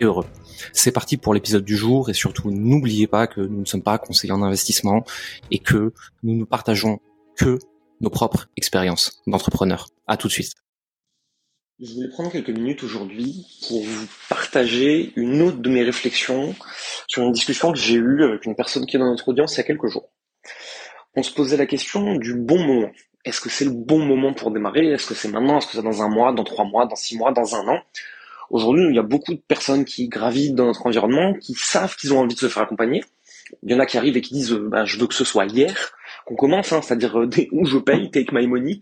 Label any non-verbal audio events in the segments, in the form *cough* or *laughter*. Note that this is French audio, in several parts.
et heureux. C'est parti pour l'épisode du jour et surtout n'oubliez pas que nous ne sommes pas conseillers en investissement et que nous ne partageons que nos propres expériences d'entrepreneurs. À tout de suite. Je voulais prendre quelques minutes aujourd'hui pour vous partager une autre de mes réflexions sur une discussion que j'ai eue avec une personne qui est dans notre audience il y a quelques jours. On se posait la question du bon moment. Est-ce que c'est le bon moment pour démarrer? Est-ce que c'est maintenant? Est-ce que c'est dans un mois, dans trois mois, dans six mois, dans un an? Aujourd'hui, il y a beaucoup de personnes qui gravitent dans notre environnement, qui savent qu'ils ont envie de se faire accompagner. Il y en a qui arrivent et qui disent euh, bah, je veux que ce soit hier qu'on commence, hein, c'est-à-dire euh, *laughs* dès où je paye, take my money.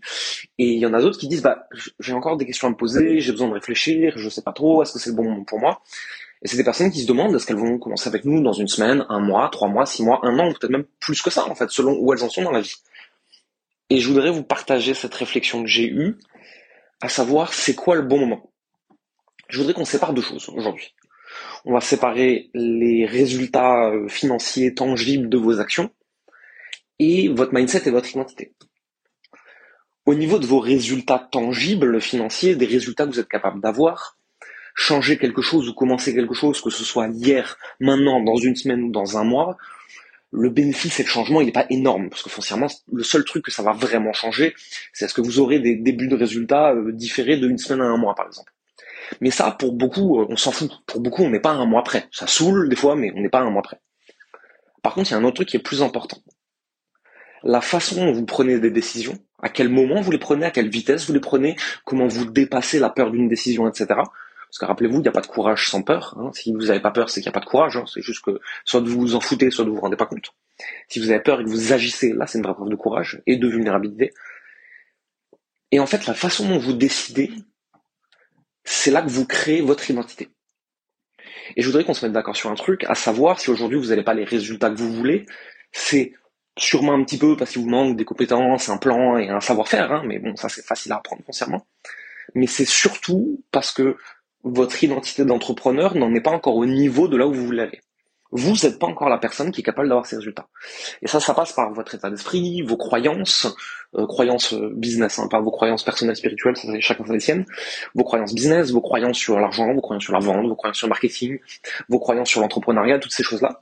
Et il y en a d'autres qui disent bah j'ai encore des questions à me poser, j'ai besoin de réfléchir, je sais pas trop, est-ce que c'est le bon moment pour moi? Et c'est des personnes qui se demandent est-ce qu'elles vont commencer avec nous dans une semaine, un mois, trois mois, six mois, un an, peut-être même plus que ça en fait, selon où elles en sont dans la vie. Et je voudrais vous partager cette réflexion que j'ai eue, à savoir c'est quoi le bon moment? Je voudrais qu'on sépare deux choses aujourd'hui. On va séparer les résultats euh, financiers tangibles de vos actions et votre mindset et votre identité. Au niveau de vos résultats tangibles financiers, des résultats que vous êtes capable d'avoir, changer quelque chose ou commencer quelque chose, que ce soit hier, maintenant, dans une semaine ou dans un mois, le bénéfice et le changement, il n'est pas énorme, parce que foncièrement, le seul truc que ça va vraiment changer, c'est est-ce que vous aurez des débuts de résultats euh, différés d'une semaine à un mois, par exemple. Mais ça, pour beaucoup, euh, on s'en fout. Pour beaucoup, on n'est pas un mois près. Ça saoule des fois, mais on n'est pas un mois près. Par contre, il y a un autre truc qui est plus important. La façon dont vous prenez des décisions, à quel moment vous les prenez, à quelle vitesse vous les prenez, comment vous dépassez la peur d'une décision, etc. Parce que rappelez-vous, il n'y a pas de courage sans peur. Hein. Si vous n'avez pas peur, c'est qu'il n'y a pas de courage. Hein. C'est juste que soit vous vous en foutez, soit vous vous rendez pas compte. Si vous avez peur et que vous agissez, là, c'est une vraie preuve de courage et de vulnérabilité. Et en fait, la façon dont vous décidez, c'est là que vous créez votre identité. Et je voudrais qu'on se mette d'accord sur un truc, à savoir si aujourd'hui vous n'avez pas les résultats que vous voulez, c'est sûrement un petit peu parce qu'il vous manque des compétences, un plan et un savoir-faire, hein, mais bon, ça c'est facile à apprendre foncièrement. Mais c'est surtout parce que votre identité d'entrepreneur n'en est pas encore au niveau de là où vous voulez aller vous n'êtes pas encore la personne qui est capable d'avoir ces résultats. Et ça, ça passe par votre état d'esprit, vos croyances, euh, croyances euh, business, hein, pas vos croyances personnelles, spirituelles, ça chacun les siennes, vos croyances business, vos croyances sur l'argent, vos croyances sur la vente, vos croyances sur le marketing, vos croyances sur l'entrepreneuriat, toutes ces choses-là.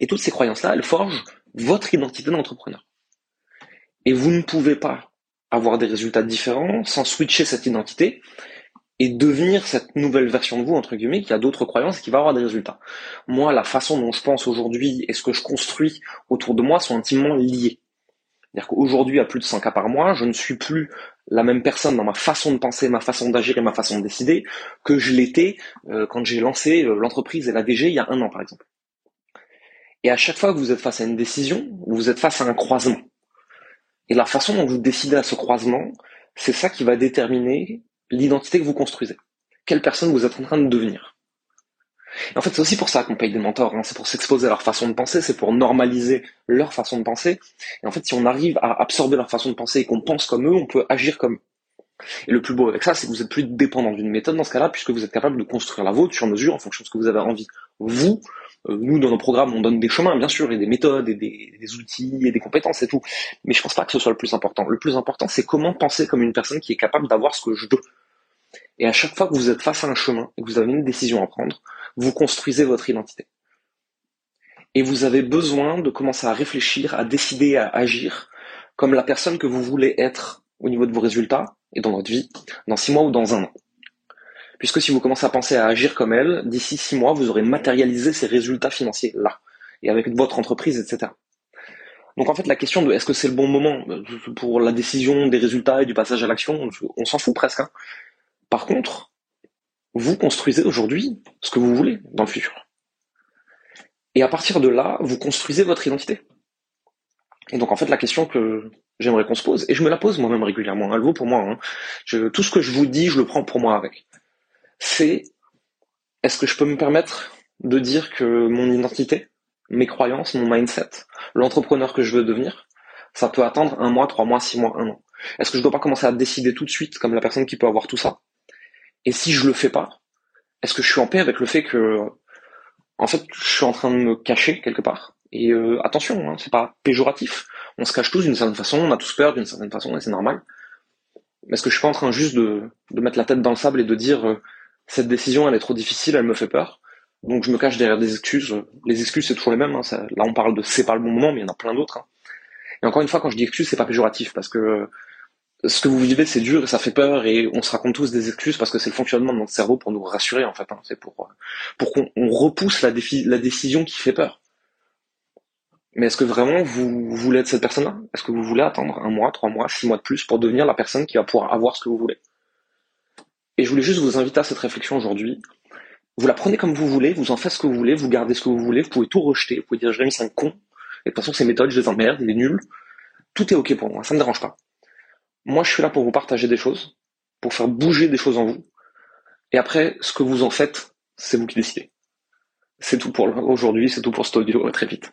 Et toutes ces croyances-là, elles forgent votre identité d'entrepreneur. Et vous ne pouvez pas avoir des résultats différents sans switcher cette identité et devenir cette nouvelle version de vous, entre guillemets, qui a d'autres croyances et qui va avoir des résultats. Moi, la façon dont je pense aujourd'hui et ce que je construis autour de moi sont intimement liés. C'est-à-dire qu'aujourd'hui, à plus de 100 cas par mois, je ne suis plus la même personne dans ma façon de penser, ma façon d'agir et ma façon de décider que je l'étais euh, quand j'ai lancé euh, l'entreprise et la DG il y a un an, par exemple. Et à chaque fois que vous êtes face à une décision, vous êtes face à un croisement. Et la façon dont vous décidez à ce croisement, c'est ça qui va déterminer l'identité que vous construisez. Quelle personne vous êtes en train de devenir. en fait, c'est aussi pour ça qu'on paye des mentors. Hein. C'est pour s'exposer à leur façon de penser, c'est pour normaliser leur façon de penser. Et en fait, si on arrive à absorber leur façon de penser et qu'on pense comme eux, on peut agir comme eux. Et le plus beau avec ça, c'est que vous êtes plus dépendant d'une méthode dans ce cas-là, puisque vous êtes capable de construire la vôtre sur mesure en fonction de ce que vous avez envie. Vous, euh, nous, dans nos programmes, on donne des chemins, bien sûr, et des méthodes, et des, outils, et des compétences et tout. Mais je pense pas que ce soit le plus important. Le plus important, c'est comment penser comme une personne qui est capable d'avoir ce que je veux. Et à chaque fois que vous êtes face à un chemin et que vous avez une décision à prendre, vous construisez votre identité. Et vous avez besoin de commencer à réfléchir, à décider, à agir comme la personne que vous voulez être au niveau de vos résultats et dans votre vie, dans six mois ou dans un an. Puisque si vous commencez à penser à agir comme elle, d'ici six mois, vous aurez matérialisé ces résultats financiers-là, et avec votre entreprise, etc. Donc en fait, la question de est-ce que c'est le bon moment pour la décision des résultats et du passage à l'action, on s'en fout presque. Hein. Par contre, vous construisez aujourd'hui ce que vous voulez dans le futur. Et à partir de là, vous construisez votre identité. Et donc en fait, la question que j'aimerais qu'on se pose, et je me la pose moi-même régulièrement, elle vaut pour moi, hein. tout ce que je vous dis, je le prends pour moi avec, c'est est-ce que je peux me permettre de dire que mon identité, mes croyances, mon mindset, l'entrepreneur que je veux devenir, ça peut attendre un mois, trois mois, six mois, un an? Est-ce que je dois pas commencer à décider tout de suite comme la personne qui peut avoir tout ça? Et si je le fais pas, est-ce que je suis en paix avec le fait que, en fait, je suis en train de me cacher quelque part? Et euh, attention, hein, c'est pas péjoratif. On se cache tous d'une certaine façon, on a tous peur d'une certaine façon, et c'est normal. Est-ce que je suis pas en train juste de, mettre la tête dans le sable et de dire euh, cette décision elle est trop difficile, elle me fait peur, donc je me cache derrière des excuses. Les excuses c'est toujours les mêmes. Hein. là on parle de c'est pas le bon moment, mais il y en a plein d'autres. Hein. Et encore une fois, quand je dis excuses, c'est pas péjoratif parce que ce que vous vivez c'est dur et ça fait peur et on se raconte tous des excuses parce que c'est le fonctionnement de notre cerveau pour nous rassurer en fait. Hein. C'est pour pour qu'on repousse la décision qui fait peur. Mais est-ce que vraiment vous voulez être cette personne-là? Est-ce que vous voulez attendre un mois, trois mois, six mois de plus pour devenir la personne qui va pouvoir avoir ce que vous voulez? Et je voulais juste vous inviter à cette réflexion aujourd'hui. Vous la prenez comme vous voulez, vous en faites ce que vous voulez, vous gardez ce que vous voulez, vous pouvez tout rejeter, vous pouvez dire Jérémy c'est un con, et de toute façon ces méthodes je les emmerde, il est nul. Tout est ok pour moi, ça ne me dérange pas. Moi je suis là pour vous partager des choses, pour faire bouger des choses en vous. Et après, ce que vous en faites, c'est vous qui décidez. C'est tout pour aujourd'hui, c'est tout pour cet audio, très vite.